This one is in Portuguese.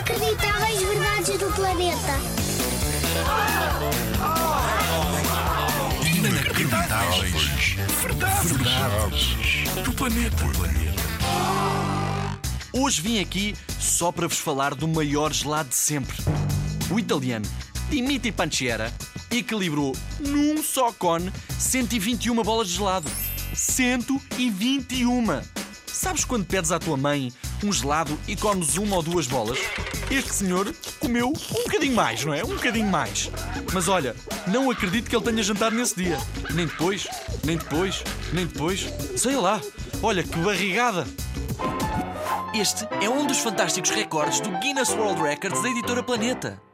Inacreditáveis verdades do planeta. Inacreditáveis. Verdades. Verdades. Do planeta. Hoje vim aqui só para vos falar do maior gelado de sempre. O italiano Dimitri Panciera equilibrou num só cone 121 bolas de gelado. 121! Sabes quando pedes à tua mãe um gelado e comes uma ou duas bolas? Este senhor comeu um bocadinho mais, não é? Um bocadinho mais. Mas olha, não acredito que ele tenha jantado nesse dia. Nem depois, nem depois, nem depois. Sei lá. Olha que barrigada! Este é um dos fantásticos recordes do Guinness World Records da editora Planeta.